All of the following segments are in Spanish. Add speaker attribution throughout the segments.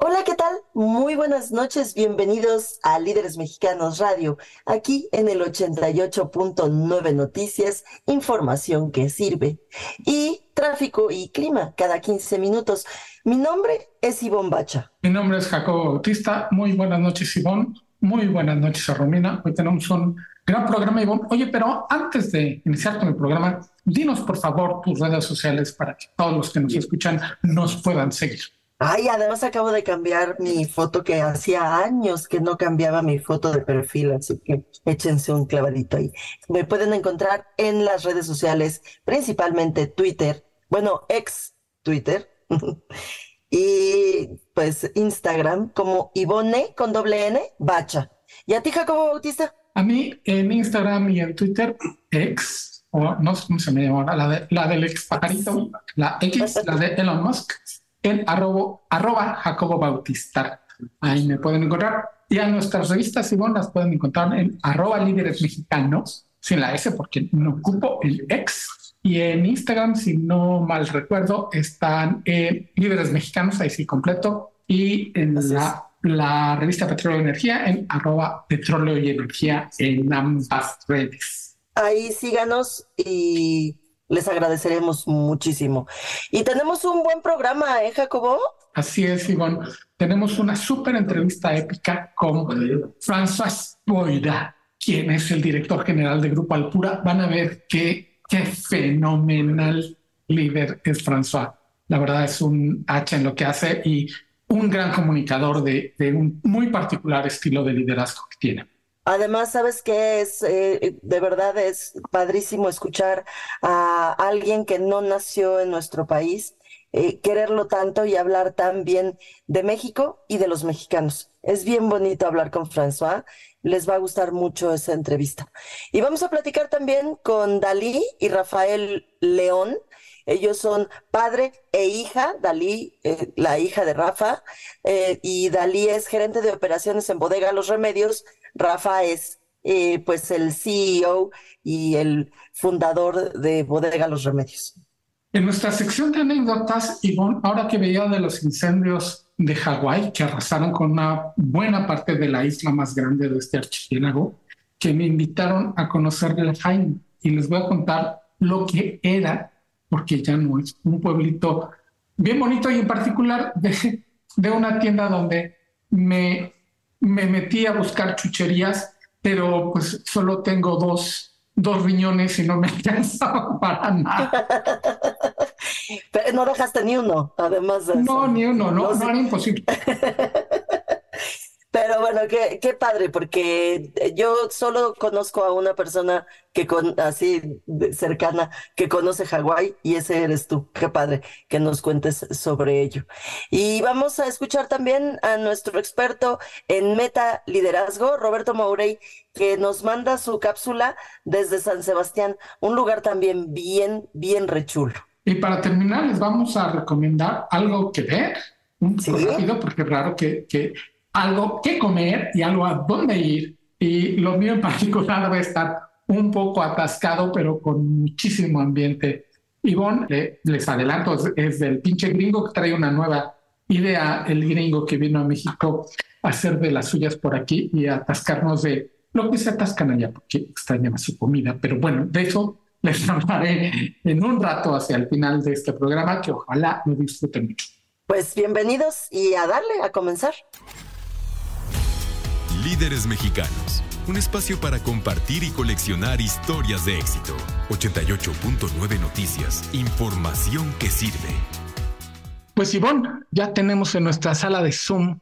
Speaker 1: Hola, ¿qué tal? Muy buenas noches, bienvenidos a Líderes Mexicanos Radio, aquí en el 88.9 Noticias, información que sirve. Y tráfico y clima cada 15 minutos. Mi nombre es Ivonne Bacha.
Speaker 2: Mi nombre es Jacobo Bautista. Muy buenas noches, Ivonne. Muy buenas noches a Romina. Hoy tenemos un gran programa, Ivonne. Oye, pero antes de iniciar con el programa, dinos por favor tus redes sociales para que todos los que nos escuchan nos puedan seguir.
Speaker 1: Ay, además acabo de cambiar mi foto que hacía años que no cambiaba mi foto de perfil, así que échense un clavadito ahí. Me pueden encontrar en las redes sociales, principalmente Twitter, bueno, ex Twitter, y pues Instagram como Ivone con doble N, Bacha. ¿Y a ti, Jacobo Bautista?
Speaker 2: A mí en Instagram y en Twitter, ex, o no sé cómo se me llama, la, de, la del ex pajarito, la X, la de Elon Musk en arroba, arroba Jacobo Bautista. Ahí me pueden encontrar. Y a nuestras revistas, Ivonne, las pueden encontrar en arroba líderes mexicanos, sin la S porque no ocupo el ex. Y en Instagram, si no mal recuerdo, están en líderes mexicanos, ahí sí completo. Y en la, la, revista Petróleo y Energía, en arroba petróleo y energía en ambas redes.
Speaker 1: Ahí síganos y les agradeceremos muchísimo. Y tenemos un buen programa, ¿eh, Jacobo?
Speaker 2: Así es, Ivonne. Tenemos una súper entrevista épica con François Boida, quien es el director general de Grupo Alpura. Van a ver qué, qué fenomenal líder es François. La verdad es un H en lo que hace y un gran comunicador de, de un muy particular estilo de liderazgo que tiene.
Speaker 1: Además, sabes que es, eh, de verdad es padrísimo escuchar a alguien que no nació en nuestro país, eh, quererlo tanto y hablar tan bien de México y de los mexicanos. Es bien bonito hablar con François. Les va a gustar mucho esa entrevista. Y vamos a platicar también con Dalí y Rafael León. Ellos son padre e hija, Dalí, eh, la hija de Rafa, y Dalí es gerente de operaciones en Bodega Los Remedios Rafa es eh, pues el CEO y el fundador de Bodega Los Remedios.
Speaker 2: En nuestra sección de anécdotas, Ivonne, ahora que veía de los incendios de Hawái que arrasaron con una buena parte de la isla más grande de este archipiélago, que me invitaron a conocer el Jaime y les voy a contar lo que era, porque ya no es un pueblito bien bonito y en particular de, de una tienda donde me me metí a buscar chucherías, pero pues solo tengo dos, dos riñones y no me alcanzaba para nada.
Speaker 1: Pero no dejaste ni uno, además de
Speaker 2: No, ni uno, no, no, no era imposible.
Speaker 1: Pero bueno, qué, qué padre, porque yo solo conozco a una persona que con así cercana que conoce Hawái y ese eres tú. Qué padre que nos cuentes sobre ello. Y vamos a escuchar también a nuestro experto en meta liderazgo, Roberto Maurey, que nos manda su cápsula desde San Sebastián, un lugar también bien, bien rechulo.
Speaker 2: Y para terminar, les vamos a recomendar algo que ver, un poco rápido, porque es raro que, que algo que comer y algo a dónde ir. Y lo mío en particular va a estar un poco atascado, pero con muchísimo ambiente. Ivonne, les adelanto, es, del pinche gringo que trae una nueva idea, el gringo que vino a México a hacer de las suyas por aquí y a atascarnos de lo que se atascan allá, porque extrañan su comida. Pero bueno, de eso les hablaré en un rato hacia el final de este programa, que ojalá lo disfruten mucho.
Speaker 1: Pues bienvenidos y a darle, a comenzar.
Speaker 3: Líderes Mexicanos, un espacio para compartir y coleccionar historias de éxito. 88.9 Noticias, información que sirve.
Speaker 2: Pues Ivonne, ya tenemos en nuestra sala de Zoom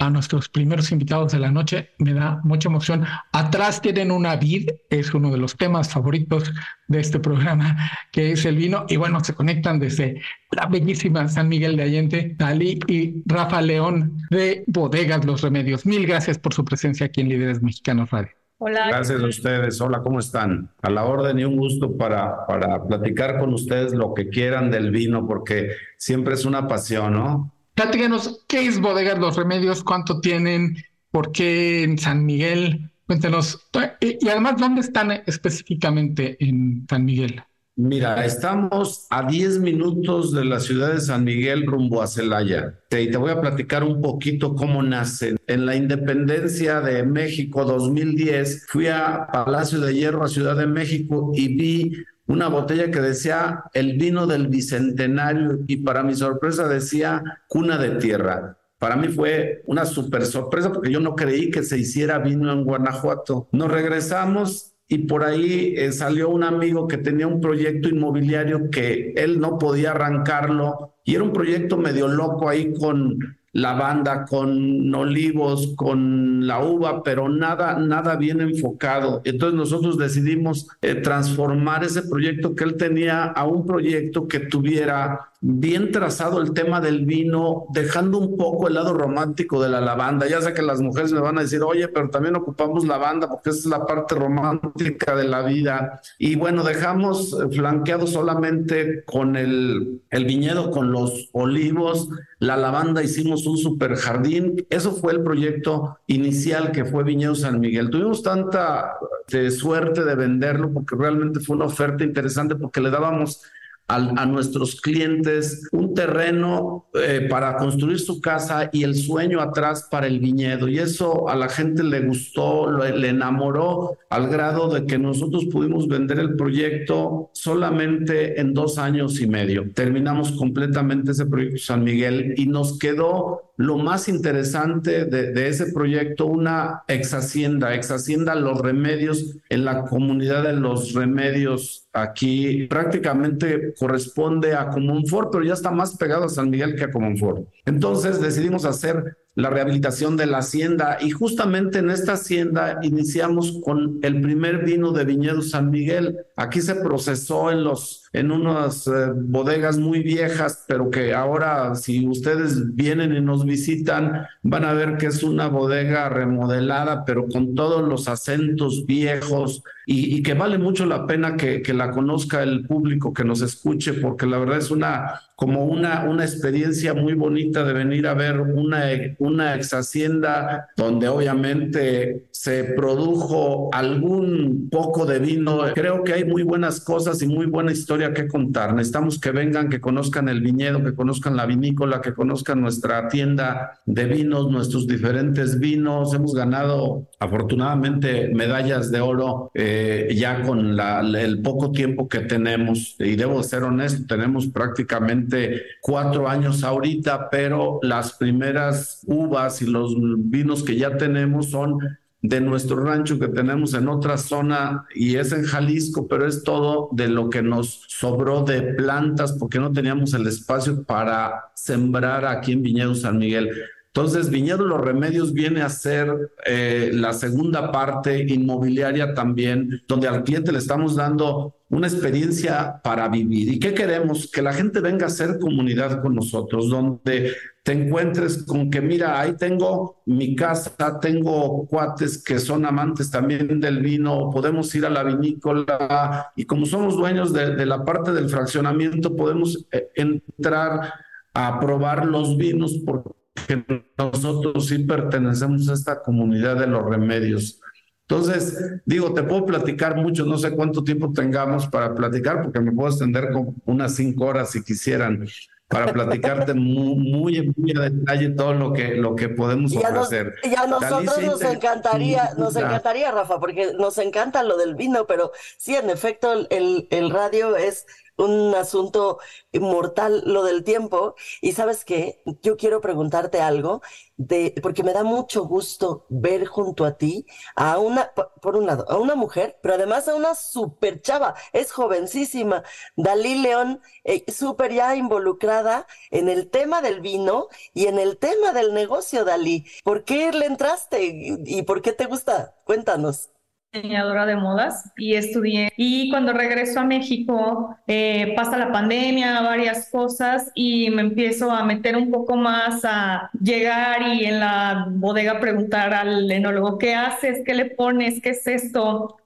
Speaker 2: a nuestros primeros invitados de la noche. Me da mucha emoción. Atrás tienen una vid, es uno de los temas favoritos de este programa, que es el vino. Y bueno, se conectan desde la bellísima San Miguel de Allende, Dalí y Rafa León de Bodegas Los Remedios. Mil gracias por su presencia aquí en Líderes Mexicanos Radio.
Speaker 4: Hola.
Speaker 5: Gracias a ustedes. Hola, ¿cómo están? A la orden y un gusto para, para platicar con ustedes lo que quieran del vino, porque siempre es una pasión, ¿no?
Speaker 2: Platícanos, ¿qué es Bodegas Los Remedios? ¿Cuánto tienen? ¿Por qué en San Miguel? Cuéntenos. Y además, ¿dónde están específicamente en San Miguel?
Speaker 5: Mira, estamos a 10 minutos de la ciudad de San Miguel rumbo a Celaya. Y te voy a platicar un poquito cómo nace. En la independencia de México 2010, fui a Palacio de Hierro, a Ciudad de México, y vi una botella que decía el vino del bicentenario y para mi sorpresa decía cuna de tierra. Para mí fue una súper sorpresa porque yo no creí que se hiciera vino en Guanajuato. Nos regresamos y por ahí eh, salió un amigo que tenía un proyecto inmobiliario que él no podía arrancarlo y era un proyecto medio loco ahí con lavanda, con olivos, con la uva, pero nada, nada bien enfocado. Entonces nosotros decidimos eh, transformar ese proyecto que él tenía a un proyecto que tuviera bien trazado el tema del vino, dejando un poco el lado romántico de la lavanda. Ya sé que las mujeres me van a decir, oye, pero también ocupamos lavanda porque es la parte romántica de la vida. Y bueno, dejamos eh, flanqueado solamente con el, el viñedo, con los olivos, la lavanda, hicimos un super jardín. Eso fue el proyecto inicial que fue Viñedo San Miguel. Tuvimos tanta eh, suerte de venderlo porque realmente fue una oferta interesante porque le dábamos a, nuestros clientes un terreno eh, para construir su casa y el sueño atrás para el viñedo. Y eso a la gente le gustó, le enamoró al grado de que nosotros pudimos vender el proyecto solamente en dos años y medio. Terminamos completamente ese proyecto San Miguel y nos quedó lo más interesante de, ese proyecto, una ex hacienda, ex hacienda Los Remedios en la comunidad de Los Remedios aquí prácticamente corresponde a Comonfort, pero ya está más pegado a San Miguel que a Comonfort. Entonces decidimos hacer la rehabilitación de la hacienda y justamente en esta hacienda iniciamos con el primer vino de viñedo San Miguel. Aquí se procesó en los en unas eh, bodegas muy viejas, pero que ahora si ustedes vienen y nos visitan van a ver que es una bodega remodelada, pero con todos los acentos viejos y, que vale mucho la pena que, la conozca el público, que nos escuche, porque la verdad es una como una, una experiencia muy bonita de venir a ver una, una ex hacienda donde obviamente se produjo algún poco de vino. Creo que hay muy buenas cosas y muy buena historia que contar. Necesitamos que vengan, que conozcan el viñedo, que conozcan la vinícola, que conozcan nuestra tienda de vinos, nuestros diferentes vinos. Hemos ganado afortunadamente medallas de oro eh, ya con la, el poco tiempo que tenemos. Y debo ser honesto, tenemos prácticamente cuatro años ahorita, pero las primeras uvas y los vinos que ya tenemos son de nuestro rancho que tenemos en otra zona y es en Jalisco, pero es todo de lo que nos sobró de plantas porque no teníamos el espacio para sembrar aquí en Viñedo San Miguel. Entonces, Viñedo Los Remedios viene a ser eh, la segunda parte inmobiliaria también, donde al cliente le estamos dando una experiencia para vivir. ¿Y qué queremos? Que la gente venga a hacer comunidad con nosotros, donde te encuentres con que, mira, ahí tengo mi casa, tengo cuates que son amantes también del vino, podemos ir a la vinícola y como somos dueños de, la parte del fraccionamiento, podemos eh, entrar a probar los vinos porque que nosotros sí pertenecemos a esta comunidad de los remedios. Entonces, digo, te puedo platicar mucho, no sé cuánto tiempo tengamos para platicar, porque me puedo extender con unas cinco horas si quisieran, para platicarte muy, muy, muy a detalle todo lo que, lo que podemos ofrecer.
Speaker 1: y a nosotros nos encantaría, nos encantaría, Rafa, porque nos encanta lo del vino, pero sí, en efecto, el, el radio es un asunto mortal lo del tiempo. Y sabes qué, yo quiero preguntarte algo, de, porque me da mucho gusto ver junto a ti a una, por un lado, a una mujer, pero además a una super chava, es jovencísima, Dalí León, eh, súper ya involucrada en el tema del vino y en el tema del negocio, Dalí. ¿Por qué le entraste y por qué te gusta? Cuéntanos.
Speaker 4: Diseñadora de modas y estudié. Y cuando regreso a México, eh, pasa la pandemia, varias cosas y me empiezo a meter un poco más a llegar y en la bodega preguntar al enólogo, ¿qué haces? ¿Qué le pones? ¿Qué es esto?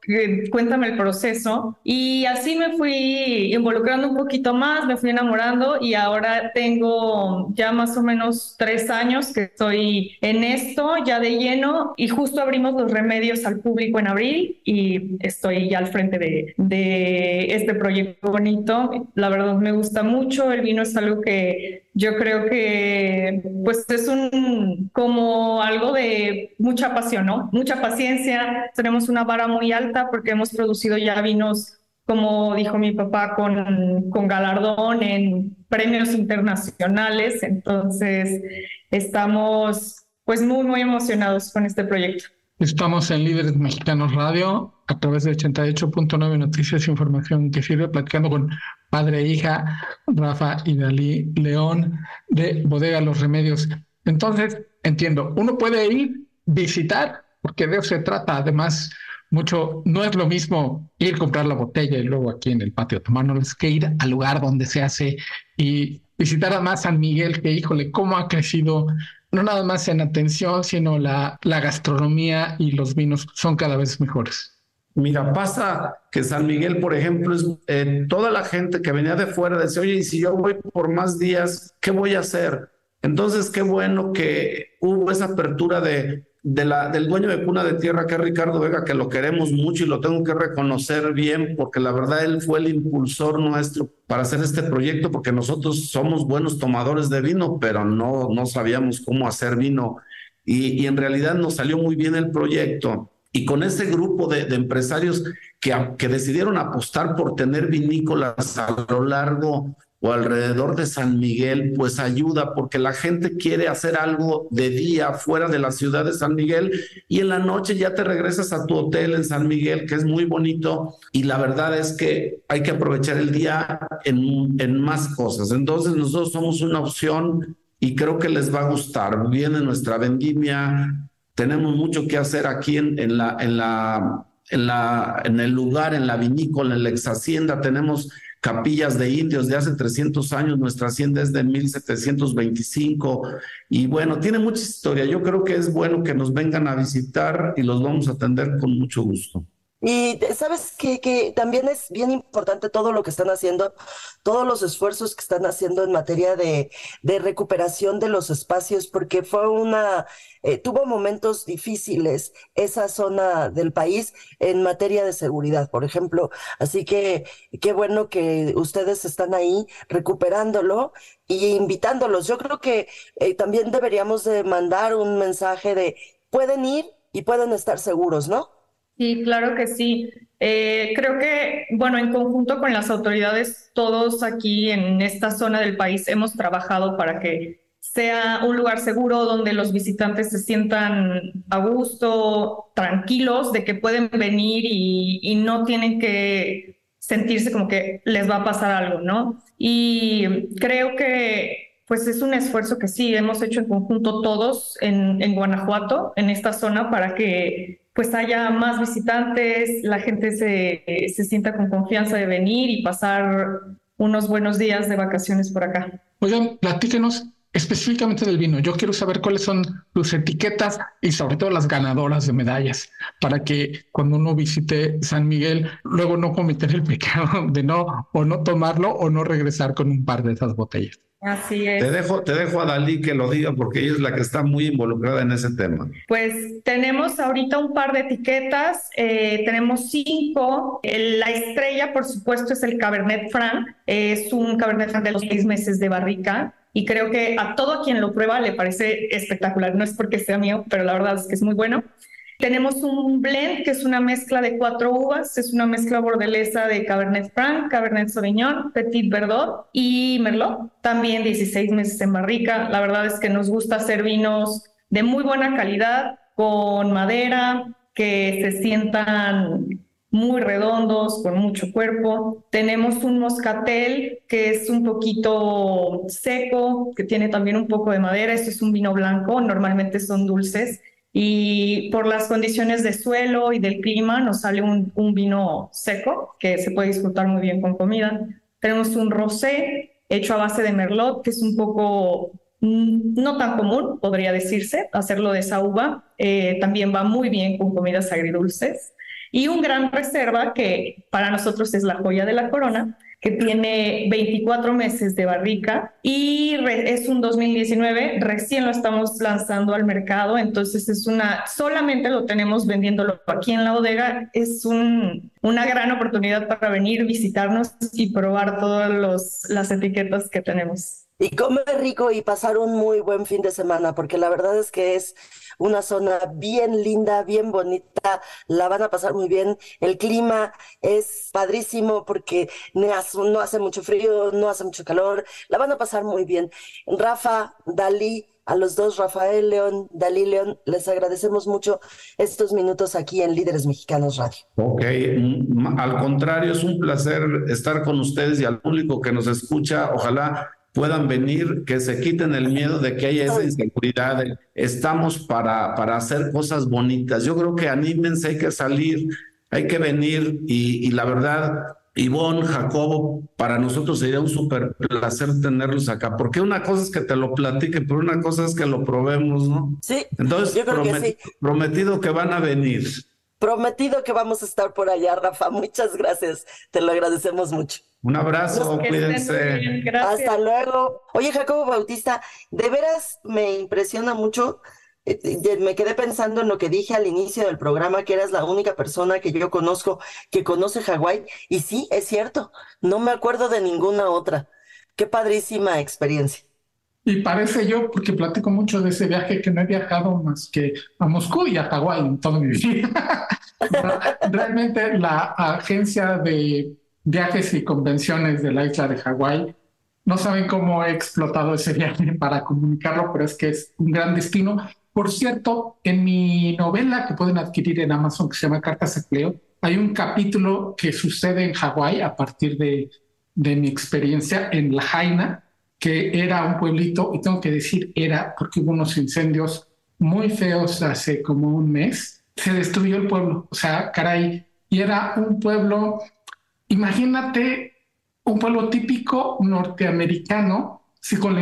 Speaker 4: Cuéntame el proceso. Y así me fui involucrando un poquito más, me fui enamorando y ahora tengo ya más o menos tres años que estoy en esto, ya de lleno, y justo abrimos los remedios al público en abril y estoy ya al frente de, de este proyecto bonito. La verdad me gusta mucho, el vino es algo que yo creo que pues es un como algo de mucha pasión, ¿no? Mucha paciencia, tenemos una vara muy alta porque hemos producido ya vinos, como dijo mi papá, con, con galardón en premios internacionales, entonces estamos pues muy, muy emocionados con este proyecto.
Speaker 2: Estamos en Líderes Mexicanos Radio a través de 88.9 Noticias Información que sirve platicando con padre e hija, Rafa y Dalí León de Bodega Los Remedios. Entonces, entiendo, uno puede ir, visitar, porque de eso se trata. Además, mucho, no es lo mismo ir a comprar la botella y luego aquí en el patio tomárnoslo, que ir al lugar donde se hace y visitar además San Miguel, que híjole, cómo ha crecido no nada más en atención, sino la, la gastronomía y los vinos son cada vez mejores.
Speaker 5: Mira, pasa que San Miguel, por ejemplo, es eh, toda la gente que venía de fuera decía, oye, y si yo voy por más días, ¿qué voy a hacer? Entonces, qué bueno que hubo esa apertura de, la, del dueño de Cuna de Tierra, que es Ricardo Vega, que lo queremos mucho y lo tengo que reconocer bien, porque la verdad él fue el impulsor nuestro para hacer este proyecto, porque nosotros somos buenos tomadores de vino, pero no, no sabíamos cómo hacer vino. Y en realidad nos salió muy bien el proyecto. Y con ese grupo de, empresarios que, que, decidieron apostar por tener vinícolas a lo largo o alrededor de San Miguel, pues ayuda porque la gente quiere hacer algo de día fuera de la ciudad de San Miguel y en la noche ya te regresas a tu hotel en San Miguel, que es muy bonito y la verdad es que hay que aprovechar el día en, en más cosas. Entonces nosotros somos una opción y creo que les va a gustar. Viene nuestra vendimia, tenemos mucho que hacer aquí en, en, la, en, la, en, la, en el lugar, en la vinícola, en la ex hacienda. Tenemos capillas de indios de hace 300 años. Nuestra hacienda es de 1725. Y bueno, tiene mucha historia. Yo creo que es bueno que nos vengan a visitar y los vamos a atender con mucho gusto.
Speaker 1: Y sabes que, que, también es bien importante todo lo que están haciendo, todos los esfuerzos que están haciendo en materia de, recuperación de los espacios, porque fue una, eh, tuvo momentos difíciles esa zona del país en materia de seguridad, por ejemplo. Así que qué bueno que ustedes están ahí recuperándolo y invitándolos. Yo creo que eh, también deberíamos de mandar un mensaje de pueden ir y pueden estar seguros, ¿no?
Speaker 4: Sí, claro que sí. Eh, creo que, bueno, en conjunto con las autoridades, todos aquí en esta zona del país hemos trabajado para que sea un lugar seguro donde los visitantes se sientan a gusto, tranquilos, de que pueden venir y, y no tienen que sentirse como que les va a pasar algo, ¿no? Y creo que pues es un esfuerzo que sí hemos hecho en conjunto todos en, en Guanajuato, en esta zona, para que pues haya más visitantes, la gente se, se sienta con confianza de venir y pasar unos buenos días de vacaciones por acá.
Speaker 2: Oigan, platíquenos específicamente del vino. Yo quiero saber cuáles son tus etiquetas y sobre todo las ganadoras de medallas para que cuando uno visite San Miguel, luego no cometer el pecado de no o no tomarlo o no regresar con un par de esas botellas.
Speaker 4: Así es.
Speaker 5: Te dejo, te dejo a Dalí que lo diga porque ella es la que está muy involucrada en ese tema.
Speaker 4: Pues tenemos ahorita un par de etiquetas, eh, tenemos cinco. la estrella, por supuesto, es el Cabernet Franc, es un Cabernet Franc de los seis meses de barrica y creo que a todo quien lo prueba le parece espectacular. No es porque sea mío, pero la verdad es que es muy bueno. Tenemos un blend que es una mezcla de cuatro uvas, es una mezcla bordelesa de Cabernet Franc, Cabernet Sauvignon, Petit Verdot y Merlot, también 16 meses en barrica. La verdad es que nos gusta hacer vinos de muy buena calidad, con madera, que se sientan muy redondos, con mucho cuerpo. Tenemos un moscatel que es un poquito seco, que tiene también un poco de madera. Este es un vino blanco, normalmente son dulces y por las condiciones de suelo y del clima nos sale un, vino seco que se puede disfrutar muy bien con comida. Tenemos un rosé hecho a base de merlot, que es un poco mm, no tan común, podría decirse, hacerlo de esa uva. Eh, también va muy bien con comidas agridulces. Y un gran reserva que para nosotros es la joya de la corona, que tiene 24 meses de barrica y es un 2019, recién lo estamos lanzando al mercado, entonces es una, solamente lo tenemos vendiéndolo aquí en la bodega, es un, una gran oportunidad para venir, visitarnos y probar todas las etiquetas que tenemos.
Speaker 1: Y comer rico y pasar un muy buen fin de semana, porque la verdad es que es una zona bien linda, bien bonita, la van a pasar muy bien. El clima es padrísimo porque no hace mucho frío, no hace mucho calor, la van a pasar muy bien. Rafa, Dalí, a los dos, Rafael León, Dalí León, les agradecemos mucho estos minutos aquí en Líderes Mexicanos Radio.
Speaker 5: Ok, al contrario, es un placer estar con ustedes y al público que nos escucha. Ojalá puedan venir, que se quiten el miedo de que haya esa inseguridad. Estamos para, para hacer cosas bonitas. Yo creo que anímense, hay que salir, hay que venir y, la verdad, Ivonne, Jacobo, para nosotros sería un súper placer tenerlos acá, porque una cosa es que te lo platiquen, pero una cosa es que lo probemos, ¿no?
Speaker 1: Sí.
Speaker 5: Entonces,
Speaker 1: yo creo que sí.
Speaker 5: prometido que van a venir.
Speaker 1: Prometido que vamos a estar por allá, Rafa. Muchas gracias. Te lo agradecemos mucho.
Speaker 5: Un abrazo, cuídense.
Speaker 1: Hasta luego. Oye, Jacobo Bautista, de veras me impresiona mucho. Eh, eh, me quedé pensando en lo que dije al inicio del programa, que eras la única persona que yo conozco que conoce Hawái. Y sí, es cierto, no me acuerdo de ninguna otra. Qué padrísima experiencia.
Speaker 2: Y parece yo, porque platico mucho de ese viaje, que no he viajado más que a Moscú y a Hawái en toda mi vida. Realmente la agencia de viajes y convenciones de la isla de Hawái. No saben cómo he explotado ese viaje para comunicarlo, pero es que es un gran destino. Por cierto, en mi novela que pueden adquirir en Amazon, que se llama Cartas de Cleo, hay un capítulo que sucede en Hawái a partir de, de mi experiencia en La Jaina, que era un pueblito, y tengo que decir era porque hubo unos incendios muy feos hace como un mes. Se destruyó el pueblo, o sea, caray, y era un pueblo Imagínate un pueblo típico norteamericano, sí, con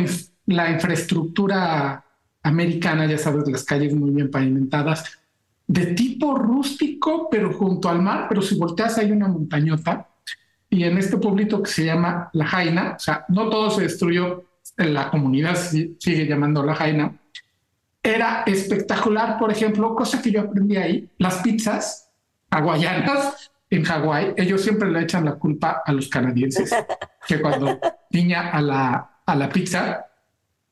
Speaker 2: la, infraestructura americana, ya sabes, las calles muy bien pavimentadas, de tipo rústico, pero junto al mar, pero si volteas hay una montañota, y en este pueblito que se llama La Jaina, o sea, no todo se destruyó, la comunidad sigue llamando La Jaina, era espectacular, por ejemplo, cosa que yo aprendí ahí, las pizzas hawaianas en Hawái, ellos siempre le echan la culpa a los canadienses, que cuando piña a la, a la pizza,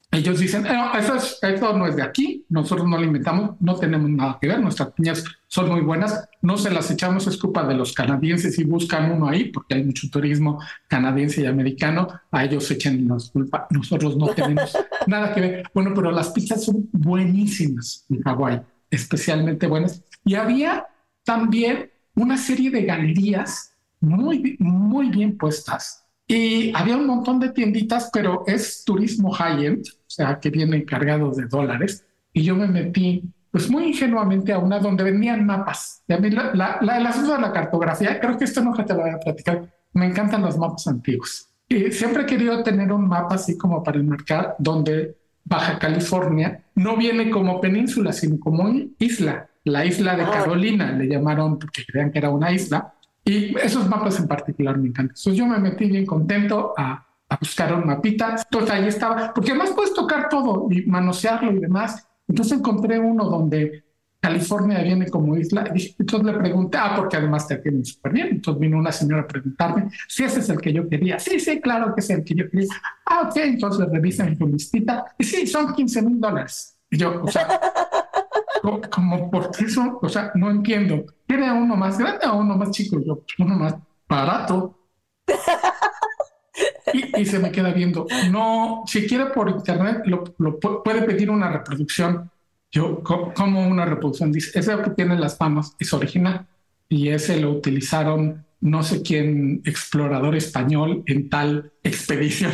Speaker 2: ellos dicen, no, eso, es, eso no es de aquí, nosotros no lo inventamos, no tenemos nada que ver, nuestras piñas son muy buenas, no se las echamos, es culpa de los canadienses y buscan uno ahí, porque hay mucho turismo canadiense y americano, a ellos echan la culpa, nosotros no tenemos nada que ver. Bueno, pero las pizzas son buenísimas en Hawái, especialmente buenas. Y había también una serie de galerías muy, muy bien puestas. Y había un montón de tienditas, pero es turismo high-end, o sea, que viene cargado de dólares. Y yo me metí, pues muy ingenuamente, a una donde vendían mapas. Y a mí la, la, la, el asunto de la cartografía, creo que esto no te lo voy a platicar, me encantan los mapas antiguos. Y siempre he querido tener un mapa así como para enmarcar donde Baja California no viene como península, sino como isla la isla de ah. Carolina, le llamaron porque creían que era una isla. Y esos mapas en particular me encantan. Entonces yo me metí bien contento a, a buscar un mapita. Entonces ahí estaba, porque además puedes tocar todo y manosearlo y demás. Entonces encontré uno donde California viene como isla. Entonces le pregunté, ah, porque además te atienden súper bien. Entonces vino una señora a preguntarme si ese es el que yo quería. Sí, sí, claro que es el que yo quería. Ah, ok, entonces revisan mi listita. Y sí, son 15 mil dólares. Y yo, o sea, como por eso, o sea, no entiendo. ¿Tiene uno más grande o uno más chico? Yo, uno más barato. Y, se me queda viendo. No, si quiere por internet, lo, puede pedir una reproducción. Yo, como una reproducción, dice, ese que tiene las manos es original y ese lo utilizaron no sé quién, explorador español en tal expedición.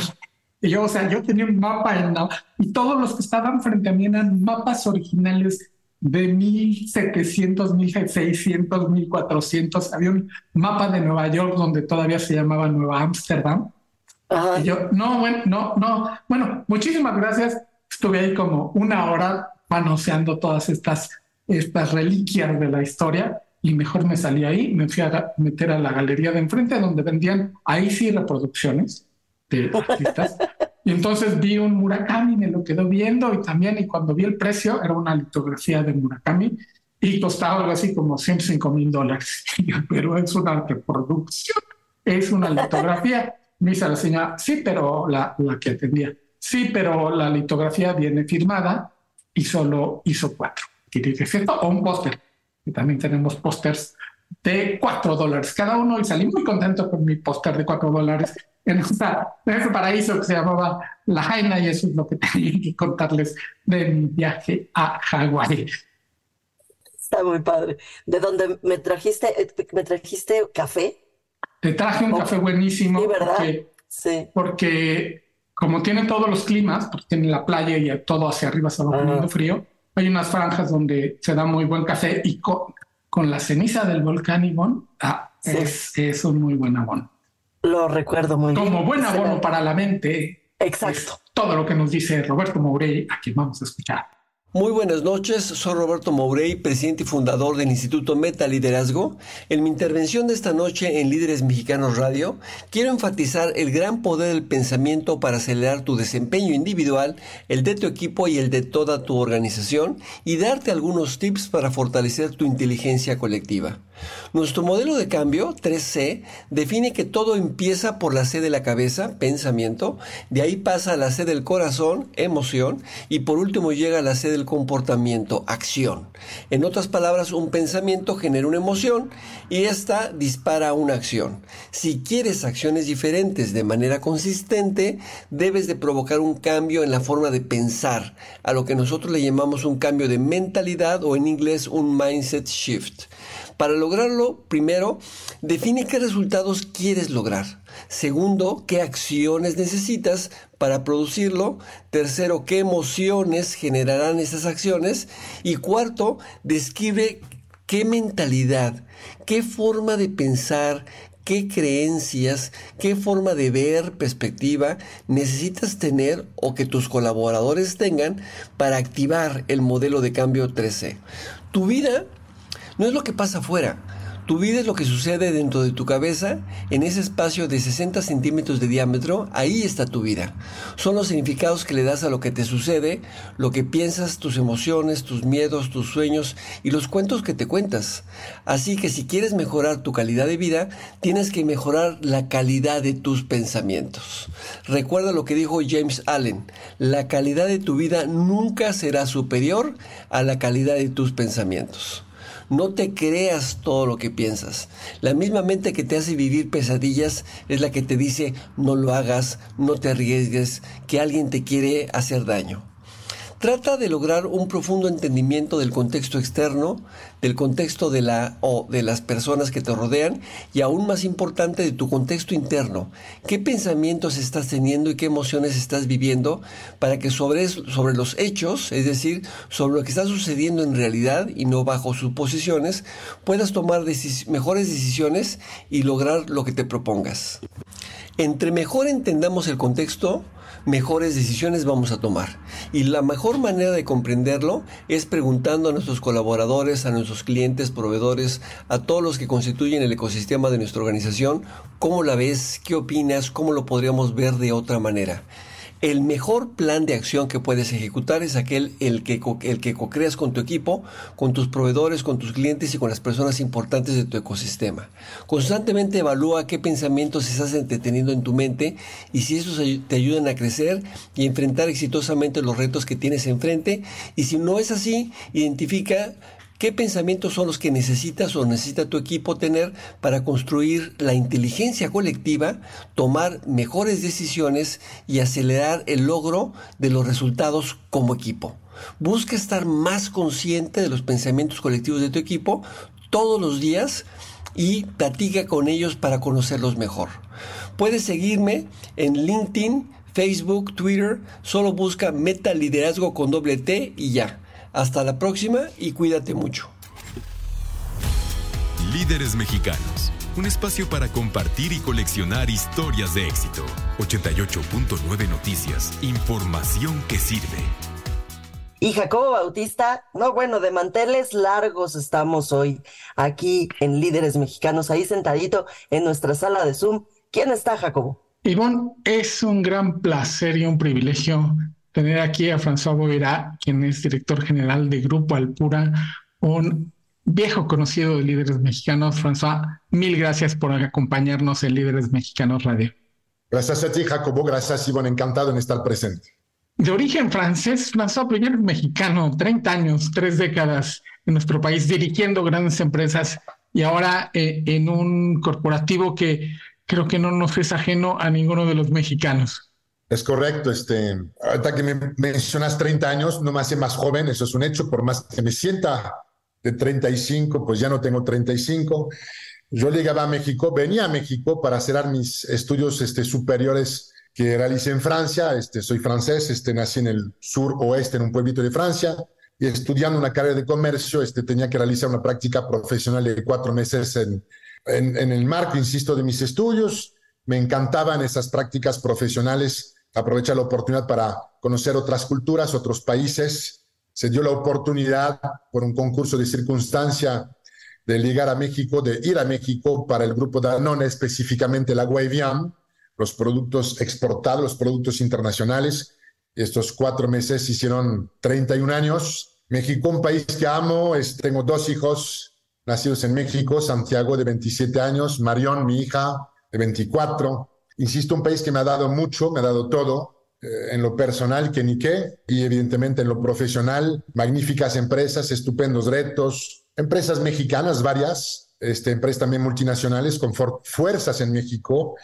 Speaker 2: Y yo, o sea, yo tenía un mapa en la, y todos los que estaban frente a mí eran mapas originales de 1700, 1600, 1400. Había un mapa de Nueva York donde todavía se llamaba Nueva Ámsterdam. Y yo, no, bueno, no, no. Bueno, muchísimas gracias. Estuve ahí como una hora manoseando todas estas, estas reliquias de la historia y mejor me salí ahí, me fui a meter a la galería de enfrente donde vendían ahí sí reproducciones de artistas. Y entonces vi un Murakami, me lo quedó viendo y también, y cuando vi el precio, era una litografía de Murakami y costaba algo así como 105 mil dólares. Pero es una reproducción, es una litografía. Me dice la señora, sí, pero la, la que atendía, sí, pero la litografía viene firmada y solo hizo cuatro. ¿Quiere decir O un póster. Y también tenemos pósters de cuatro dólares cada uno y salí muy contento con mi póster de cuatro dólares en, ese paraíso que se llamaba La Jaina y eso es lo que tenía que contarles de mi viaje a Hawái.
Speaker 1: Está muy padre. ¿De dónde me trajiste, me trajiste café?
Speaker 2: Te traje un café buenísimo.
Speaker 1: Sí, ¿verdad?
Speaker 2: Porque,
Speaker 1: sí.
Speaker 2: Porque como tiene todos los climas, porque tiene la playa y todo hacia arriba se va poniendo frío, hay unas franjas donde se da muy buen café y con, con la ceniza del volcán Ivón, ah, es, es un muy buen abono.
Speaker 1: Lo recuerdo muy
Speaker 2: bien.
Speaker 1: Como
Speaker 2: buen abono para la mente.
Speaker 1: Exacto.
Speaker 2: todo lo que nos dice Roberto Mourey, a quien vamos a escuchar.
Speaker 6: Muy buenas noches, soy Roberto Mourey, presidente y fundador del Instituto Meta Liderazgo. En mi intervención de esta noche en Líderes Mexicanos Radio, quiero enfatizar el gran poder del pensamiento para acelerar tu desempeño individual, el de tu equipo y el de toda tu organización, y darte algunos tips para fortalecer tu inteligencia colectiva. Nuestro modelo de cambio, 3C, define que todo empieza por la C de la cabeza, pensamiento, de ahí pasa a la C del corazón, emoción, y por último llega a la C del comportamiento, acción. En otras palabras, un pensamiento genera una emoción y esta dispara una acción. Si quieres acciones diferentes de manera consistente, debes de provocar un cambio en la forma de pensar, a lo que nosotros le llamamos un cambio de mentalidad o en inglés un mindset shift. Para lograrlo, primero, define qué resultados quieres lograr. Segundo, qué acciones necesitas para producirlo. Tercero, qué emociones generarán esas acciones. Y cuarto, describe qué mentalidad, qué forma de pensar, qué creencias, qué forma de ver, perspectiva necesitas tener o que tus colaboradores tengan para activar el modelo de cambio 13. Tu vida no es lo que pasa afuera. Tu vida es lo que sucede dentro de tu cabeza, en ese espacio de 60 centímetros de diámetro, ahí está tu vida. Son los significados que le das a lo que te sucede, lo que piensas, tus emociones, tus miedos, tus sueños y los cuentos que te cuentas. Así que si quieres mejorar tu calidad de vida, tienes que mejorar la calidad de tus pensamientos. Recuerda lo que dijo James Allen, la calidad de tu vida nunca será superior a la calidad de tus pensamientos. No te creas todo lo que piensas. La misma mente que te hace vivir pesadillas es la que te dice no lo hagas, no te arriesgues, que alguien te quiere hacer daño. Trata de lograr un profundo entendimiento del contexto externo, del contexto de la o de las personas que te rodean y aún más importante de tu contexto interno. ¿Qué pensamientos estás teniendo y qué emociones estás viviendo para que sobre, sobre los hechos, es decir, sobre lo que está sucediendo en realidad y no bajo suposiciones, puedas tomar mejores decisiones y lograr lo que te propongas? Entre mejor entendamos el contexto, mejores decisiones vamos a tomar. Y la mejor manera de comprenderlo es preguntando a nuestros colaboradores, a nuestros clientes, proveedores, a todos los que constituyen el ecosistema de nuestra organización, cómo la ves, qué opinas, cómo lo podríamos ver de otra manera. El mejor plan de acción que puedes ejecutar es aquel el que, el que co-creas con tu equipo, con tus proveedores, con tus clientes y con las personas importantes de tu ecosistema. Constantemente evalúa qué pensamientos estás entreteniendo en tu mente y si esos te ayudan a crecer y enfrentar exitosamente los retos que tienes enfrente. Y si no es así, identifica ¿Qué pensamientos son los que necesitas o necesita tu equipo tener para construir la inteligencia colectiva, tomar mejores decisiones y acelerar el logro de los resultados como equipo? Busca estar más consciente de los pensamientos colectivos de tu equipo todos los días y platica con ellos para conocerlos mejor. Puedes seguirme en LinkedIn, Facebook, Twitter, solo busca Meta Liderazgo con doble T y ya. Hasta la próxima y cuídate mucho.
Speaker 3: Líderes Mexicanos, un espacio para compartir y coleccionar historias de éxito. 88.9 Noticias, información que sirve.
Speaker 1: Y Jacobo Bautista, no, bueno, de manteles largos estamos hoy aquí en Líderes Mexicanos, ahí sentadito en nuestra sala de Zoom. ¿Quién está, Jacobo?
Speaker 2: Ivonne, es un gran placer y un privilegio tener aquí a François Boguerá, quien es director general de Grupo Alpura, un viejo conocido de Líderes Mexicanos. François, mil gracias por acompañarnos en Líderes Mexicanos Radio.
Speaker 7: Gracias a ti, Jacobo. Gracias, Ivonne. Encantado en estar presente
Speaker 2: de origen francés, François primero mexicano, 30 años, tres décadas en nuestro país dirigiendo grandes empresas y ahora eh, en un corporativo que creo que no nos es ajeno a ninguno de los mexicanos.
Speaker 7: Es correcto, este, ahorita que me mencionas 30 años, no me hace más joven, eso es un hecho, por más que me sienta de 35, pues ya no tengo 35. Yo llegaba a México, venía a México para hacer mis estudios este, superiores que realicé en Francia. Este, soy francés, este, nací en el sur oeste, en un pueblito de Francia, y estudiando una carrera de comercio, este, tenía que realizar una práctica profesional de cuatro meses en, en, el marco, insisto, de mis estudios. Me encantaban esas prácticas profesionales, aprovechar la oportunidad para conocer otras culturas, otros países. Se dio la oportunidad por un concurso de circunstancia de llegar a México, de ir a México para el grupo Danone, específicamente la Guayviam, los productos exportados, los productos internacionales. Estos cuatro meses hicieron 31 años. México, un país que amo, tengo dos hijos nacidos en México, Santiago de 27 años, Marión, mi hija, de 24. Insisto, un país que me ha dado mucho, me ha dado todo, eh, en lo personal que ni qué, y evidentemente en lo profesional, magníficas empresas, estupendos retos, empresas mexicanas varias, este, empresas también multinacionales con fuerzas en México,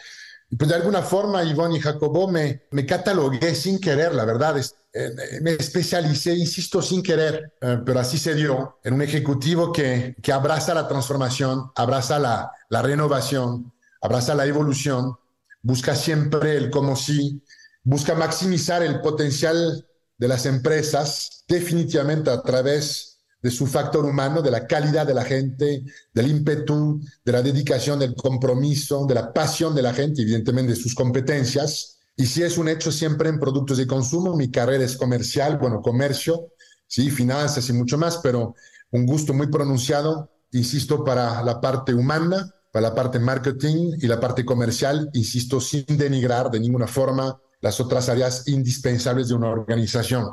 Speaker 7: pues de alguna forma Ivonne y Jacobo me, me catalogué sin querer, la verdad. Es, eh, me especialicé, insisto, sin querer, eh, pero así se dio, en un ejecutivo que, que abraza la transformación, abraza la, la renovación, abraza la evolución, busca siempre el como si, busca maximizar el potencial de las empresas, definitivamente a través de su factor humano, de la calidad de la gente, del ímpetu, de la dedicación, del compromiso, de la pasión de la gente, evidentemente de sus competencias. Y si es un hecho siempre en productos de consumo, mi carrera es comercial, bueno, comercio, sí, finanzas y mucho más, pero un gusto muy pronunciado, insisto, para la parte humana, para la parte marketing y la parte comercial, insisto, sin denigrar de ninguna forma las otras áreas indispensables de una organización.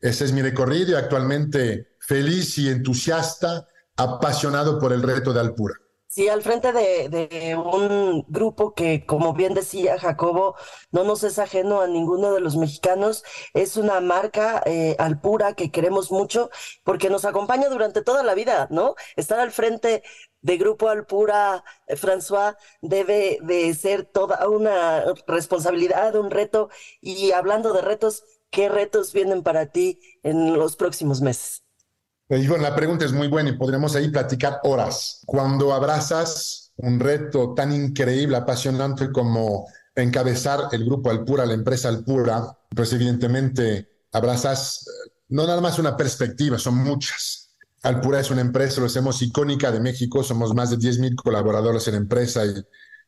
Speaker 7: Ese es mi recorrido y actualmente feliz y entusiasta, apasionado por el reto de Alpura.
Speaker 1: Sí, al frente de, un grupo que, como bien decía Jacobo, no nos es ajeno a ninguno de los mexicanos. Es una marca eh, Alpura que queremos mucho porque nos acompaña durante toda la vida, ¿no? Estar al frente de Grupo Alpura, eh, François, debe de ser toda una responsabilidad, un reto. Y hablando de retos, ¿qué retos vienen para ti en los próximos meses?
Speaker 7: la pregunta es muy buena y podremos ahí platicar horas. Cuando abrazas un reto tan increíble, apasionante como encabezar el grupo Alpura, la empresa Alpura, pues evidentemente abrazas eh, no nada más una perspectiva, son muchas. Alpura es una empresa, lo hacemos icónica de México, somos más de 10.000 colaboradores en empresa y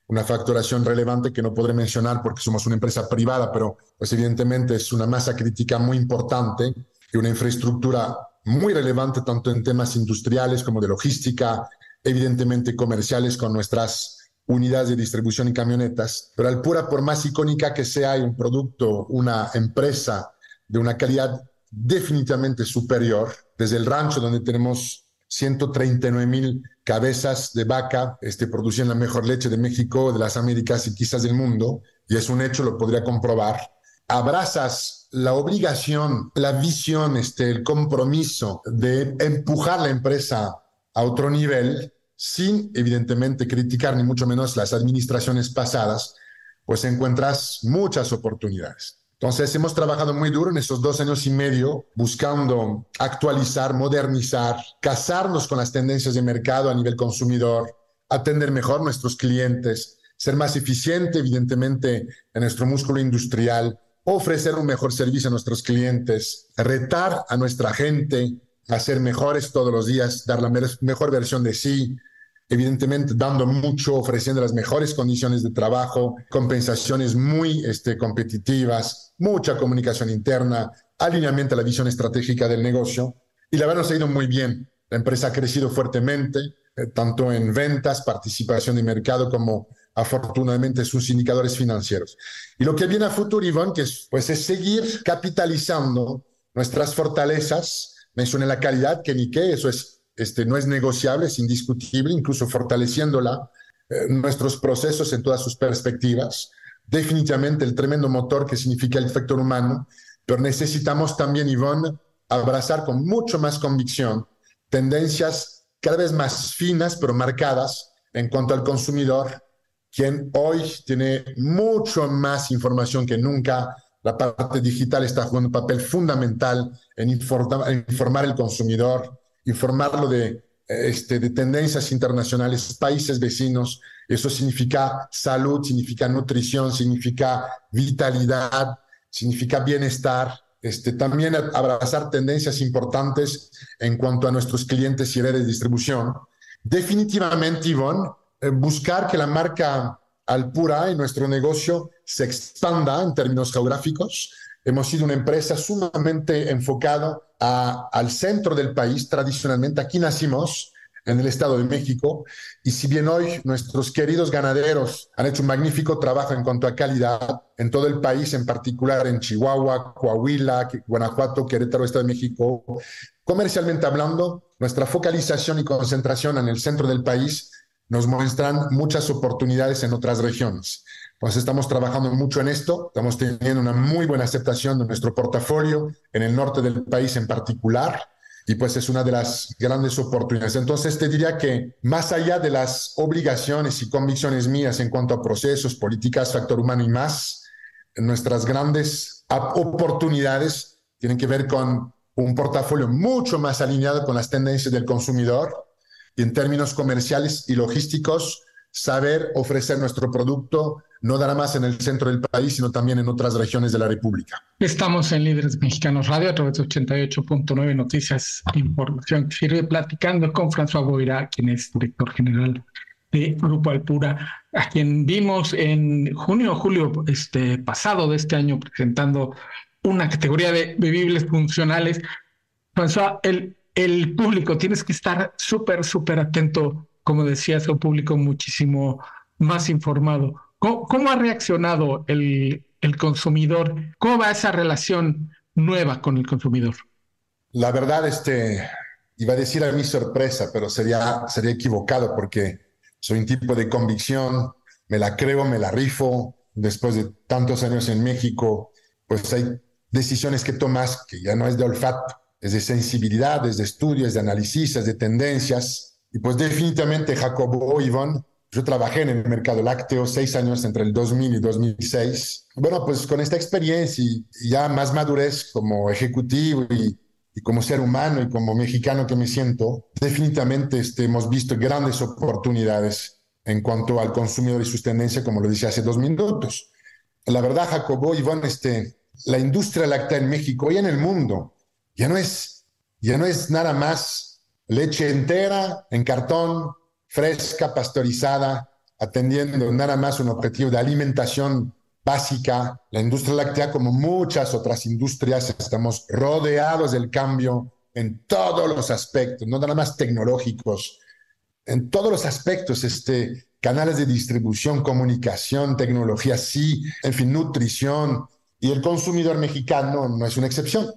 Speaker 7: una facturación relevante que no podré mencionar porque somos una empresa privada, pero pues evidentemente es una masa crítica muy importante y una infraestructura muy relevante tanto en temas industriales como de logística, evidentemente comerciales con nuestras unidades de distribución y camionetas, pero Alpura, por más icónica que sea, un producto, una empresa de una calidad definitivamente superior, desde el rancho donde tenemos 139 mil cabezas de vaca, este, producen la mejor leche de México, de las Américas y quizás del mundo, y es un hecho, lo podría comprobar. Abrazas la obligación, la visión, este, el compromiso de empujar la empresa a otro nivel, sin evidentemente criticar ni mucho menos las administraciones pasadas, pues encuentras muchas oportunidades. Entonces hemos trabajado muy duro en esos dos años y medio buscando actualizar, modernizar, casarnos con las tendencias de mercado a nivel consumidor, atender mejor nuestros clientes, ser más eficiente evidentemente en nuestro músculo industrial, ofrecer un mejor servicio a nuestros clientes, retar a nuestra gente a ser mejores todos los días, dar la mejor versión de sí, evidentemente dando mucho, ofreciendo las mejores condiciones de trabajo, compensaciones muy este, competitivas, mucha comunicación interna, alineamiento a la visión estratégica del negocio. Y la verdad nos ha ido muy bien. La empresa ha crecido fuertemente, eh, tanto en ventas, participación de mercado, como afortunadamente sus indicadores financieros. Y lo que viene a futuro, Iván, que es, pues, es seguir capitalizando nuestras fortalezas. Mencioné la calidad, que ni qué, eso es este, no es negociable, es indiscutible, incluso fortaleciéndola, eh, nuestros procesos en todas sus perspectivas. Definitivamente el tremendo motor que significa el factor humano, pero necesitamos también, Ivonne, abrazar con mucho más convicción tendencias cada vez más finas, pero marcadas en cuanto al consumidor, quien hoy tiene mucho más información que nunca. La parte digital está jugando un papel fundamental en en informar el consumidor, informarlo de, este, de tendencias internacionales, países vecinos. Eso significa salud, significa nutrición, significa vitalidad, significa bienestar. Este, también abrazar tendencias importantes en cuanto a nuestros clientes y redes de distribución. Definitivamente, Ivonne, eh, buscar que la marca Alpura y nuestro negocio se expanda en términos geográficos, Hemos sido una empresa sumamente enfocada al centro del país, tradicionalmente. Aquí nacimos, en el Estado de México, y si bien hoy nuestros queridos ganaderos han hecho un magnífico trabajo en cuanto a calidad en todo el país, en particular en Chihuahua, Coahuila, Guanajuato, Querétaro, Estado de México, comercialmente hablando, nuestra focalización y concentración en el centro del país nos muestran muchas oportunidades en otras regiones. Pues estamos trabajando mucho en esto, estamos teniendo una muy buena aceptación de nuestro portafolio en el norte del país en particular y pues es una de las grandes oportunidades. Entonces te diría que más allá de las obligaciones y convicciones mías en cuanto a procesos, políticas, factor humano y más, nuestras grandes oportunidades tienen que ver con un portafolio mucho más alineado con las tendencias del consumidor y en términos comerciales y logísticos, saber ofrecer nuestro producto no dará más en el centro del país, sino también en otras regiones de la República.
Speaker 2: Estamos en Líderes Mexicanos Radio a través de 88.9 Noticias, información que sirve platicando con François Boira, quien es director general de Grupo Alpura, a quien vimos en junio o julio este, pasado de este año presentando una categoría de bebibles funcionales. François, el, el público, tienes que estar súper, súper atento, como decías, un público muchísimo más informado. ¿Cómo, ha reaccionado el, el, consumidor? ¿Cómo va esa relación nueva con el consumidor?
Speaker 7: La verdad, este, iba a decir a mi sorpresa, pero sería, sería equivocado porque soy un tipo de convicción, me la creo, me la rifo. Después de tantos años en México, pues hay decisiones que tomas que ya no es de olfato, es de sensibilidad, es de estudio, es de análisis, es de tendencias. Y pues definitivamente Jacobo Ivonne yo trabajé en el mercado lácteo seis años entre el 2000 y 2006. Bueno, pues con esta experiencia y, ya más madurez como ejecutivo y, como ser humano y como mexicano que me siento, definitivamente este, hemos visto grandes oportunidades en cuanto al consumidor y sus tendencias, como lo decía hace dos minutos. La verdad, Jacobo, Iván, este, la industria láctea en México y en el mundo ya no es, ya no es nada más leche entera en cartón, fresca, pasteurizada, atendiendo nada más un objetivo de alimentación básica. La industria láctea, como muchas otras industrias, estamos rodeados del cambio en todos los aspectos, no nada más tecnológicos, en todos los aspectos, este, canales de distribución, comunicación, tecnología, sí, en fin, nutrición, y el consumidor mexicano no es una excepción.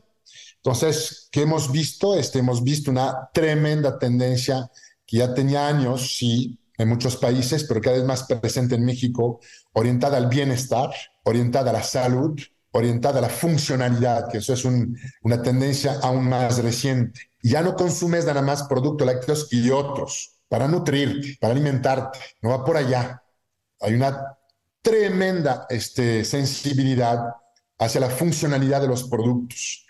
Speaker 7: Entonces, ¿qué hemos visto? Este, hemos visto una tremenda tendencia que ya tenía años, sí, en muchos países, pero cada vez más presente en México, orientada al bienestar, orientada a la salud, orientada a la funcionalidad, que eso es una tendencia aún más reciente. Ya no consumes nada más productos lácteos y otros para nutrirte, para alimentarte, no va por allá. Hay una tremenda este, sensibilidad hacia la funcionalidad de los productos.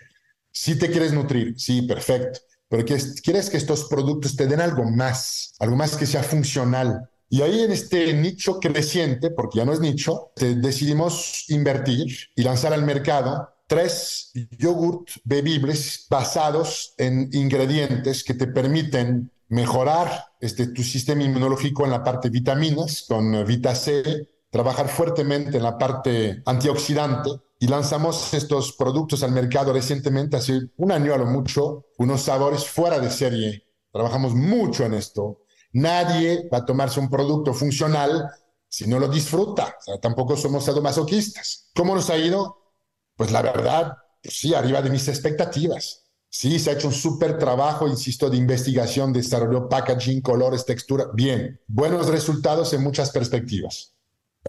Speaker 7: Si te quieres nutrir, sí, perfecto pero quieres que estos productos te den algo más, algo más que sea funcional. Y ahí en este nicho creciente, porque ya no es nicho, decidimos invertir y lanzar al mercado tres yogurt bebibles basados en ingredientes que te permiten mejorar este, tu sistema inmunológico en la parte vitaminas, con Vita C, trabajar fuertemente en la parte antioxidante y lanzamos estos productos al mercado recientemente, hace un año a lo mucho, unos sabores fuera de serie. Trabajamos mucho en esto. Nadie va a tomarse un producto funcional si no lo disfruta. Tampoco somos sadomasoquistas. ¿Cómo nos ha ido? Pues la verdad, pues sí, arriba de mis expectativas. Sí, se ha hecho un súper trabajo, insisto, de investigación, desarrollo, packaging, colores, textura. Bien, buenos resultados en muchas perspectivas.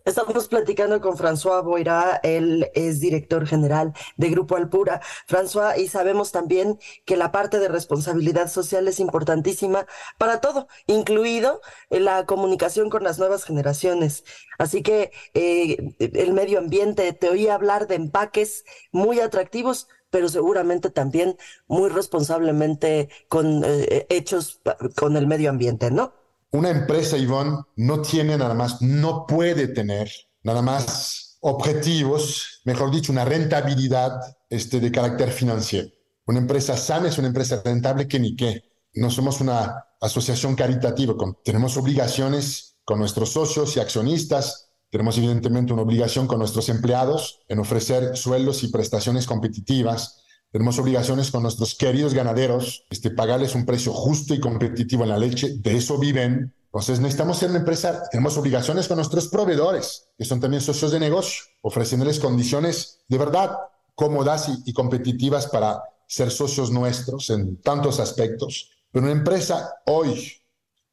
Speaker 1: Estamos platicando con François Boira, él es director general de Grupo Alpura. François, y sabemos también que la parte de responsabilidad social es importantísima para todo, incluido la comunicación con las nuevas generaciones. Así que eh, el medio ambiente, te oí hablar de empaques muy atractivos, pero seguramente también muy responsablemente eh, hechos con el medio ambiente, ¿no?
Speaker 7: Una empresa, Ivonne, no tiene nada más, no puede tener nada más objetivos, mejor dicho, una rentabilidad este, de carácter financiero. Una empresa sana es una empresa rentable que ni qué. No somos una asociación caritativa, tenemos obligaciones con nuestros socios y accionistas, tenemos evidentemente una obligación con nuestros empleados en ofrecer sueldos y prestaciones competitivas, tenemos obligaciones con nuestros queridos ganaderos, este, pagarles un precio justo y competitivo en la leche, de eso viven. Entonces necesitamos ser una empresa, tenemos obligaciones con nuestros proveedores, que son también socios de negocio, ofreciéndoles condiciones de verdad cómodas y, y competitivas para ser socios nuestros en tantos aspectos. Pero una empresa hoy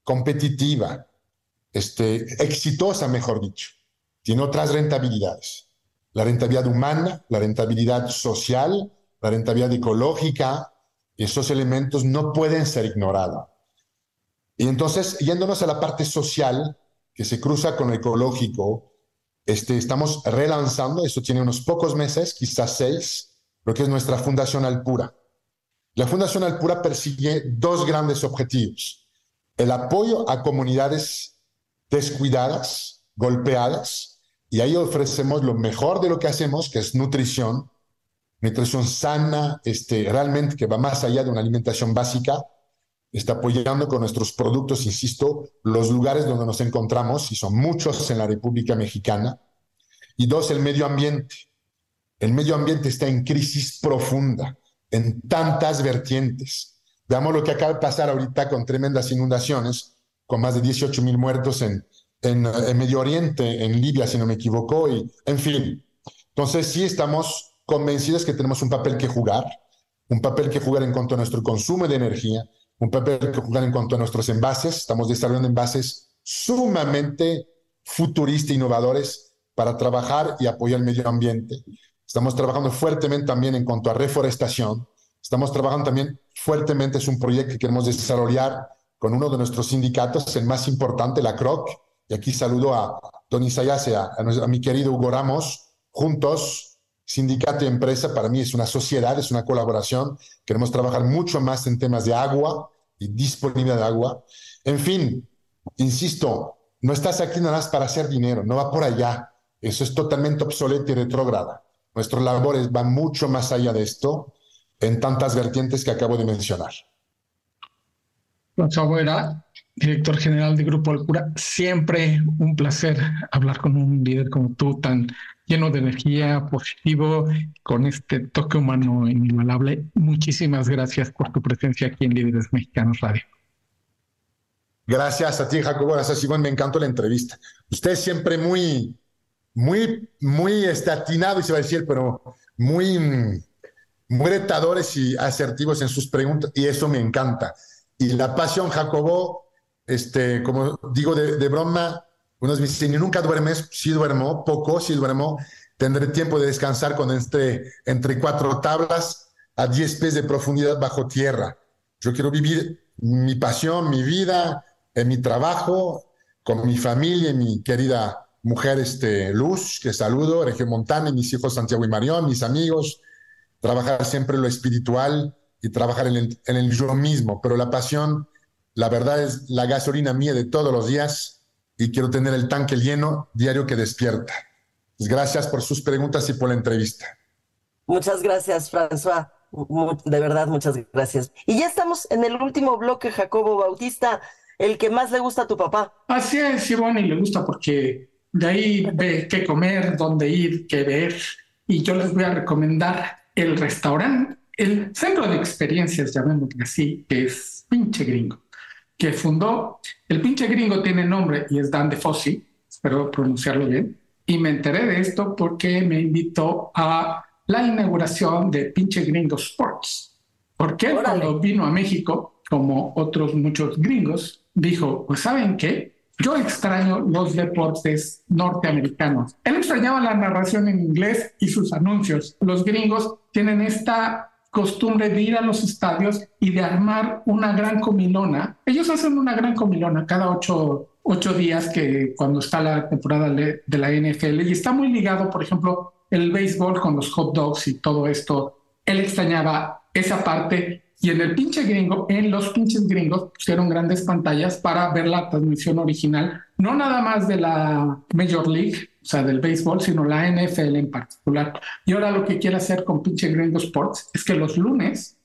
Speaker 7: competitiva, este, exitosa, mejor dicho, tiene otras rentabilidades. La rentabilidad humana, la rentabilidad social, la rentabilidad ecológica, esos elementos no pueden ser ignorados. Y entonces, yéndonos a la parte social, que se cruza con lo ecológico, este, estamos relanzando, eso tiene unos pocos meses, quizás seis, lo que es nuestra Fundación Alpura. La Fundación Alpura persigue dos grandes objetivos. El apoyo a comunidades descuidadas, golpeadas, y ahí ofrecemos lo mejor de lo que hacemos, que es nutrición, nutrición sana, este, realmente que va más allá de una alimentación básica, está apoyando con nuestros productos, insisto, los lugares donde nos encontramos, y son muchos en la República Mexicana. Y dos, el medio ambiente. El medio ambiente está en crisis profunda, en tantas vertientes. Veamos lo que acaba de pasar ahorita con tremendas inundaciones, con más de 18 mil muertos en, en, en Medio Oriente, en Libia, si no me equivoco, y en fin. Entonces sí estamos convencidos que tenemos un papel que jugar, un papel que jugar en cuanto a nuestro consumo de energía, un papel que jugar en cuanto a nuestros envases. Estamos desarrollando envases sumamente futuristas e innovadores para trabajar y apoyar el medio ambiente. Estamos trabajando fuertemente también en cuanto a reforestación. Estamos trabajando también fuertemente, es un proyecto que queremos desarrollar con uno de nuestros sindicatos, el más importante, la CROC. Y aquí saludo a Don Isayas a, a mi querido Hugo Ramos. Juntos Sindicato y empresa para mí es una sociedad, es una colaboración. Queremos trabajar mucho más en temas de agua y disponibilidad de agua. En fin, insisto, no estás aquí nada más para hacer dinero, no va por allá. Eso es totalmente obsoleto y retrógrada. Nuestros labores van mucho más allá de esto en tantas vertientes que acabo de mencionar.
Speaker 2: François director general de Grupo Alcura, siempre un placer hablar con un líder como tú, tan lleno de energía, positivo, con este toque humano inigualable. Muchísimas gracias por tu presencia aquí en Líderes Mexicanos Radio.
Speaker 7: Gracias a ti, Jacobo. Gracias, Iván. Me encantó la entrevista. Usted siempre muy, muy, muy este, atinado, se va a decir, pero muy, muy retadores y asertivos en sus preguntas, y eso me encanta. Y la pasión, Jacobo, este, como digo de broma, unos me dicen, nunca duermes? Sí duermo, poco, sí duermo. Tendré tiempo de descansar con este, entre cuatro tablas a 10 pies de profundidad bajo tierra. Yo quiero vivir mi pasión, mi vida, en mi trabajo, con mi familia, mi querida mujer este, Luz, que saludo, Regio Montana, mis hijos Santiago y Marión, mis amigos, trabajar siempre lo espiritual y trabajar en el, en el yo mismo. Pero la pasión, la verdad es la gasolina mía de todos los días y quiero tener el tanque lleno diario que despierta. Pues gracias por sus preguntas y por la entrevista.
Speaker 1: Muchas gracias, François. De verdad, muchas gracias. Y ya estamos en el último bloque, Jacobo Bautista, el que más le gusta a tu papá.
Speaker 2: Así es, Ivonne, y le gusta porque de ahí ve qué comer, dónde ir, qué ver. Y yo les voy a recomendar el restaurante, el centro de experiencias, llamémoslo así, que es Pinche Gringo, que fundó, el Pinche Gringo tiene nombre y es Dan de Fossi, espero pronunciarlo bien, y me enteré de esto porque me invitó a la inauguración de Pinche Gringo Sports. Porque cuando vino a México, como otros muchos gringos, dijo, pues ¿saben qué? Yo extraño los deportes norteamericanos. Él extrañaba la narración en inglés y sus anuncios. Los gringos tienen esta costumbre de ir a los estadios y de armar una gran comilona. Ellos hacen una gran comilona cada ocho, ocho días que cuando está la temporada de la NFL y está muy ligado, por ejemplo, el béisbol con los hot dogs y todo esto. Él extrañaba esa parte y en el pinche gringo, en los pinches gringos, pusieron grandes pantallas para ver la transmisión original, no nada más de la Major League, o sea, del béisbol, sino la NFL en particular. Y ahora lo que quiere hacer con pinche gringo Sports es que los lunes,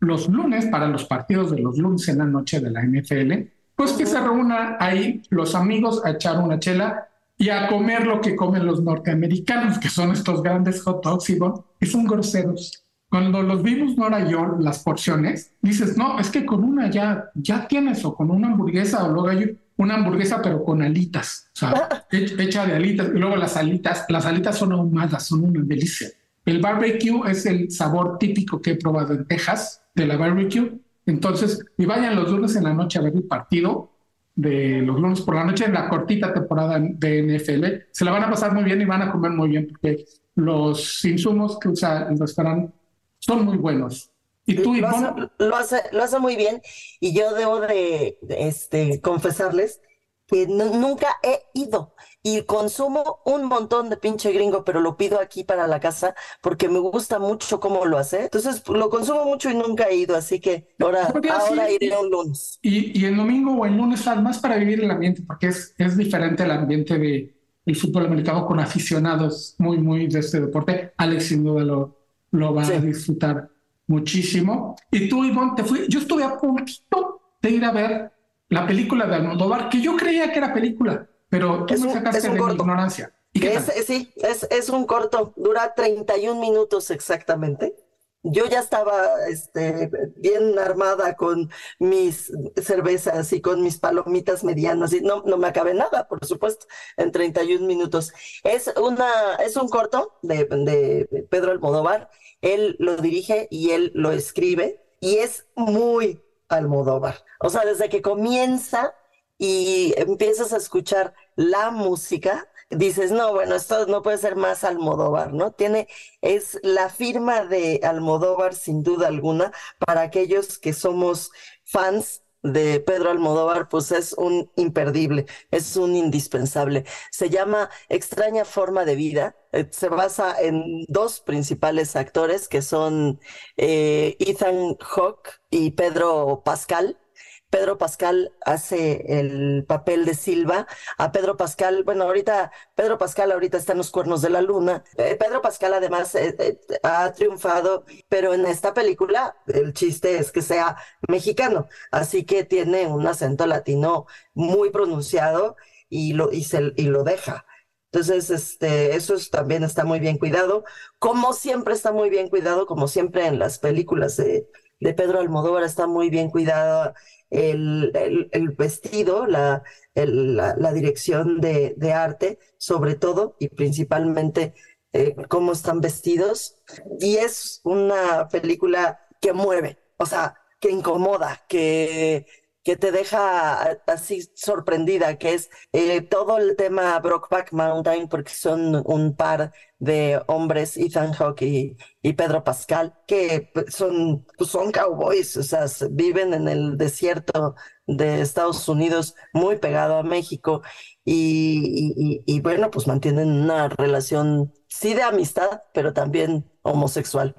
Speaker 2: los lunes para los partidos de los lunes en la noche de la NFL, pues que se reúnan ahí los amigos a echar una chela y a comer lo que comen los norteamericanos, que son estos grandes hot dogs, y son groseros. Cuando los vimos, Nora y yo, las porciones, dices, no, es que con una ya, ya tienes, o con una hamburguesa, o luego hay una hamburguesa, pero con alitas, o sea, hecha de alitas, y luego las alitas, las alitas son ahumadas, son una delicia. El barbecue es el sabor típico que he probado en Texas de la barbecue. Entonces, y vayan los lunes en la noche a ver el partido de los lunes por la noche en la cortita temporada de NFL. Se la van a pasar muy bien y van a comer muy bien porque los insumos que usa el restaurante son muy buenos. Y tú,
Speaker 1: lo, hace, lo, hace, lo hace muy bien y yo debo de, este, confesarles que nunca he ido y consumo un montón de pinche gringo, pero lo pido aquí para la casa porque me gusta mucho cómo lo hace. Entonces lo consumo mucho y nunca he ido, así que ahora, ahora iré un lunes.
Speaker 2: Y, y el domingo o el lunes más para vivir el ambiente, porque es, es diferente el ambiente de el fútbol americano con aficionados muy, muy de este deporte. Alex sin duda lo, lo va a disfrutar muchísimo. Y tú, Ivonne, te fui, yo estuve a punto de ir a ver la película de Almodóvar, que yo creía que era película, pero tú me sacaste de mi ignorancia.
Speaker 1: sí, es, es un corto, dura 31 minutos exactamente. Yo ya estaba este, bien armada con mis cervezas y con mis palomitas medianas y no, no me acabé nada, por supuesto, en 31 minutos. Es, una, es un corto de, de Pedro Almodóvar, él lo dirige y él lo escribe y es muy Almodóvar. O sea, desde que comienza y empiezas a escuchar la música, dices, no, bueno, esto no puede ser más Almodóvar, ¿no? Tiene, es la firma de Almodóvar sin duda alguna para aquellos que somos fans de Pedro Almodóvar, pues es un imperdible, es un indispensable. Se llama Extraña Forma de Vida. Eh, se basa en dos principales actores que son eh, Ethan Hawke y Pedro Pascal. Pedro Pascal hace el papel de Silva. A Pedro Pascal, bueno, ahorita, Pedro Pascal ahorita está en los cuernos de la luna. Eh, Pedro Pascal además eh, eh, ha triunfado, pero en esta película el chiste es que sea mexicano, así que tiene un acento latino muy pronunciado y lo, y se, y lo deja. Entonces, este, eso también está muy bien cuidado. Como siempre está muy bien cuidado, como siempre en las películas de, de Pedro Almodóvar está muy bien cuidado el, el, vestido, la, la, dirección de, de, arte, sobre todo y principalmente eh, cómo están vestidos. Y es una película que mueve, o sea, que incomoda, que que te deja así sorprendida, que es eh, todo el tema Brockback Mountain, porque son un par de hombres, Ethan Hawke y, Pedro Pascal, que son, pues son cowboys, o sea, viven en el desierto de Estados Unidos, muy pegado a México, y, y bueno, pues mantienen una relación, sí de amistad, pero también homosexual.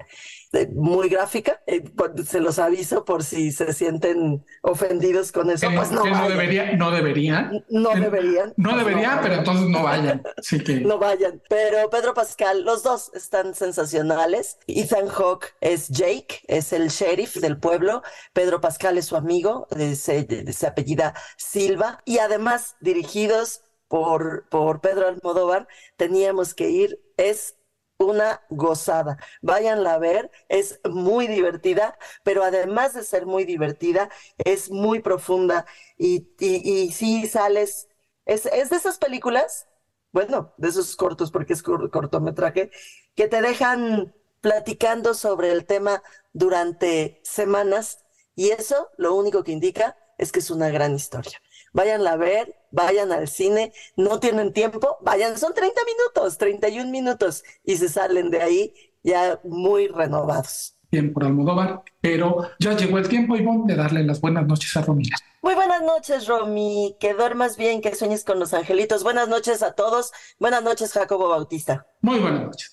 Speaker 1: eh, muy gráfica. Eh, se los aviso por si se sienten ofendidos con eso. Pues no,
Speaker 2: no, debería, no deberían.
Speaker 1: No deberían.
Speaker 2: No deberían, pero entonces no vayan. Que...
Speaker 1: No vayan. Pero Pedro Pascal, los dos están sensacionales. Ethan Hawke es Jake, es el sheriff del pueblo. Pedro Pascal es su amigo, se, se apellida Silva. Y además, dirigidos por, por Pedro Almodóvar, teníamos que ir. Es una gozada. Váyanla a ver, es muy divertida, pero además de ser muy divertida, es muy profunda y, y, sí sales, es, es, de esas películas, bueno, de esos cortos, porque es cortometraje, que te dejan platicando sobre el tema durante semanas y eso lo único que indica es que es una gran historia vayan a ver, vayan al cine, no tienen tiempo, vayan, son 30 minutos, 31 minutos y se salen de ahí ya muy renovados.
Speaker 2: Bien por Almodóvar, pero ya llegó el tiempo, Ivonne, de darle las buenas noches a Romina.
Speaker 1: Muy buenas noches, Romy. Que duermas bien, que sueñes con los angelitos. Buenas noches a todos. Buenas noches, Jacobo Bautista.
Speaker 2: Muy buenas noches.